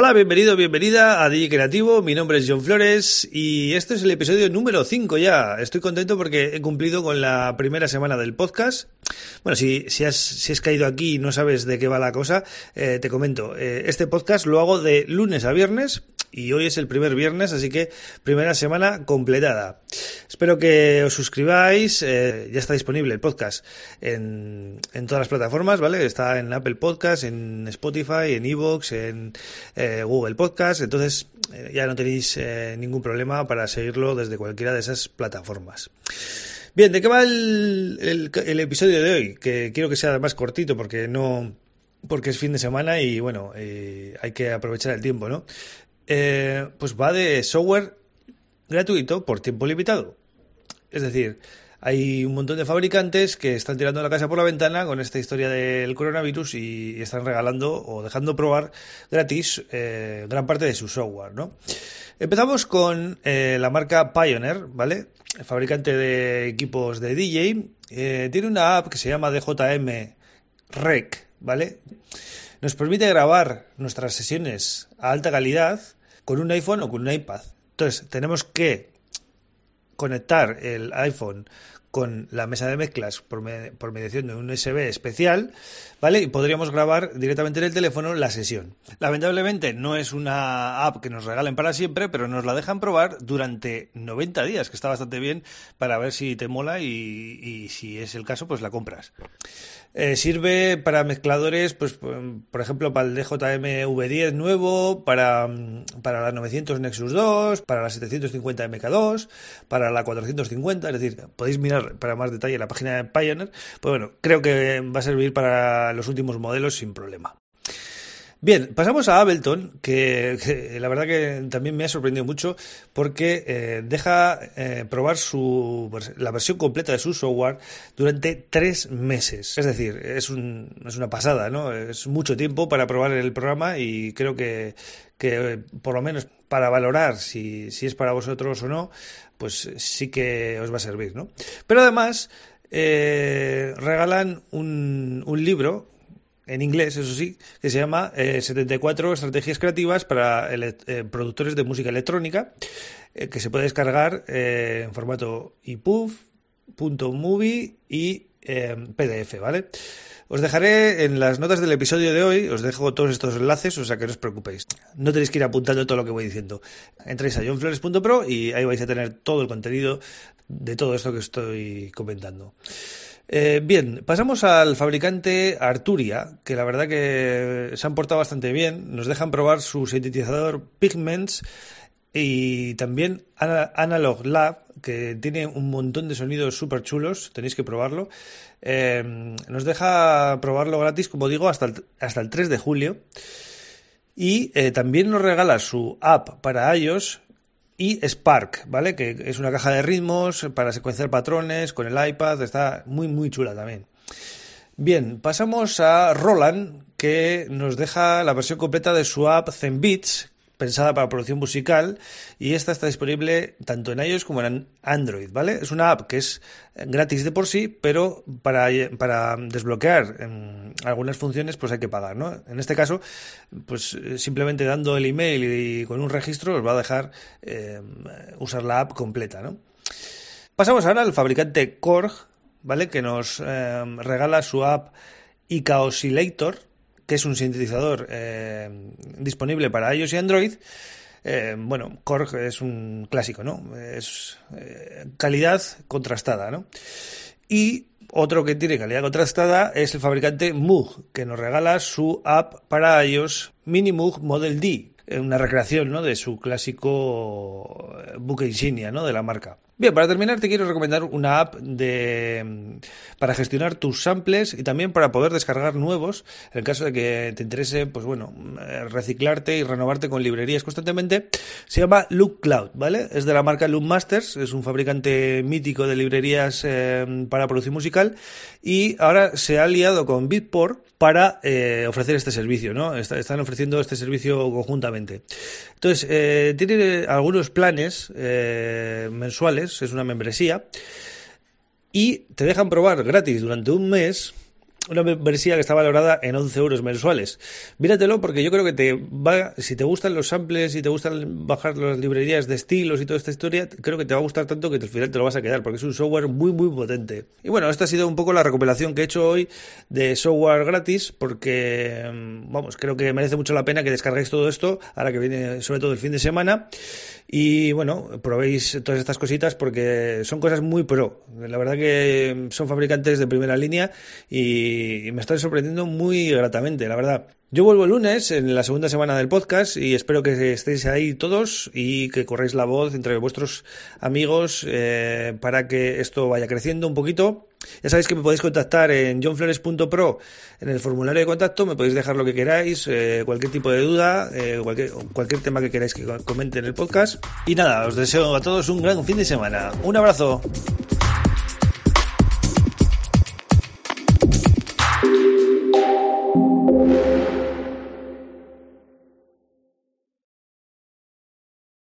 Hola, bienvenido, bienvenida a DJ Creativo. Mi nombre es John Flores y este es el episodio número 5 ya. Estoy contento porque he cumplido con la primera semana del podcast. Bueno, si, si, has, si has caído aquí y no sabes de qué va la cosa, eh, te comento. Eh, este podcast lo hago de lunes a viernes y hoy es el primer viernes, así que primera semana completada. Espero que os suscribáis, eh, ya está disponible el podcast en, en, todas las plataformas, ¿vale? Está en Apple Podcast, en Spotify, en Evox, en eh, Google Podcast, entonces eh, ya no tenéis eh, ningún problema para seguirlo desde cualquiera de esas plataformas. Bien, ¿de qué va el, el, el episodio de hoy? Que quiero que sea más cortito porque no porque es fin de semana y bueno, eh, hay que aprovechar el tiempo, ¿no? Eh, pues va de software gratuito por tiempo limitado. Es decir, hay un montón de fabricantes que están tirando la casa por la ventana con esta historia del coronavirus y están regalando o dejando probar gratis eh, gran parte de su software, ¿no? Empezamos con eh, la marca Pioneer, ¿vale? Fabricante de equipos de DJ. Tiene una app que se llama DJM Rec, ¿vale? Nos permite grabar nuestras sesiones a alta calidad con un iPhone o con un iPad. Entonces, tenemos que conectar el iPhone con la mesa de mezclas por, me, mediación de un USB especial, ¿vale? Y podríamos grabar directamente en el teléfono la sesión. Lamentablemente no es una app que nos regalen para siempre, pero nos la dejan probar durante 90 días, que está bastante bien para ver si te mola y, y si es el caso, pues la compras. Eh, sirve para mezcladores, pues por ejemplo, para el DJM V10 nuevo, para, para la 900 Nexus 2, para la 750 MK2, para la 450, es decir, podéis mirar para más detalle la página de Pioneer. Pues bueno, creo que va a servir para los últimos modelos sin problema. Bien, pasamos a Ableton, que, que, la verdad que también me ha sorprendido mucho porque eh, deja eh, probar su, la versión completa de su software durante tres meses. Es decir, es, un, es una pasada, ¿no? Es mucho tiempo para probar el programa y creo que, que por lo menos para valorar si, si es para vosotros o no, pues sí que os va a servir, ¿no? Pero además eh, regalan un, un libro en inglés, eso sí, que se llama eh, 74 estrategias creativas para eh, productores de música electrónica, eh, que se puede descargar eh, en formato EPUB, .movie y PDF, ¿vale? Os dejaré en las notas del episodio de hoy, os dejo todos estos enlaces, o sea que no os preocupéis. No tenéis que ir apuntando todo lo que voy diciendo. Entréis a johnflores.pro y ahí vais a tener todo el contenido de todo esto que estoy comentando. Eh, bien, pasamos al fabricante Arturia, que la verdad que se han portado bastante bien. Nos dejan probar su sintetizador Pigments y también Analog Lab, que tiene un montón de sonidos súper chulos, tenéis que probarlo. Eh, nos deja probarlo gratis, como digo, hasta el, hasta el 3 de julio. Y eh, también nos regala su app para iOS y Spark, ¿vale? Que es una caja de ritmos para secuenciar patrones con el iPad, está muy muy chula también. Bien, pasamos a Roland, que nos deja la versión completa de su app ZenBeats, pensada para producción musical y esta está disponible tanto en iOS como en Android, ¿vale? Es una app que es gratis de por sí, pero para, para desbloquear algunas funciones pues hay que pagar, ¿no? En este caso, pues simplemente dando el email y, con un registro os va a dejar eh, usar la app completa, ¿no? Pasamos ahora al fabricante Korg, ¿vale? Que nos eh, regala su app Ica Oscillator, que es un sintetizador eh, disponible para iOS y Android. Eh, bueno, Korg es un clásico, ¿no? Es eh, calidad contrastada, ¿no? Y otro que tiene calidad contrastada es el fabricante Moog, que nos regala su app para iOS Mini Moog Model D, una recreación ¿no? de su clásico buque insignia ¿no? de la marca. Bien, para terminar te quiero recomendar una app de para gestionar tus samples y también para poder descargar nuevos en caso de que te interese, pues bueno, reciclarte y renovarte con librerías constantemente. Se llama Loop Cloud, ¿vale? Es de la marca Loop Masters, es un fabricante mítico de librerías eh, para producción musical y ahora se ha aliado con Beatport para eh, ofrecer este servicio, ¿no? están ofreciendo este servicio conjuntamente. Entonces, eh, tiene algunos planes eh, mensuales, es una membresía, y te dejan probar gratis durante un mes una membresía que está valorada en 11 euros mensuales. Míratelo porque yo creo que te va, si te gustan los samples y te gustan bajar las librerías de estilos y toda esta historia, creo que te va a gustar tanto que al final te lo vas a quedar porque es un software muy muy potente. Y bueno, esta ha sido un poco la recopilación que he hecho hoy de software gratis porque, mm, vamos, creo que merece mucho la pena que descarguéis todo esto ahora que viene sobre todo el fin de semana y bueno, probéis todas estas cositas porque son cosas muy pro. La verdad que son fabricantes de primera línea y me están sorprendiendo muy gratamente, la verdad. Yo vuelvo el lunes en la segunda semana del podcast y espero que estéis ahí todos y que corréis la voz entre vuestros amigos eh, para que esto vaya creciendo un poquito. Ya sabéis que me podéis contactar en johnflores.pro en el formulario de contacto, me podéis dejar lo que queráis, eh, cualquier tipo de duda, eh, cualquier, cualquier tema que queráis que comente en el podcast. Y nada, os deseo a todos un gran fin de semana. Un abrazo.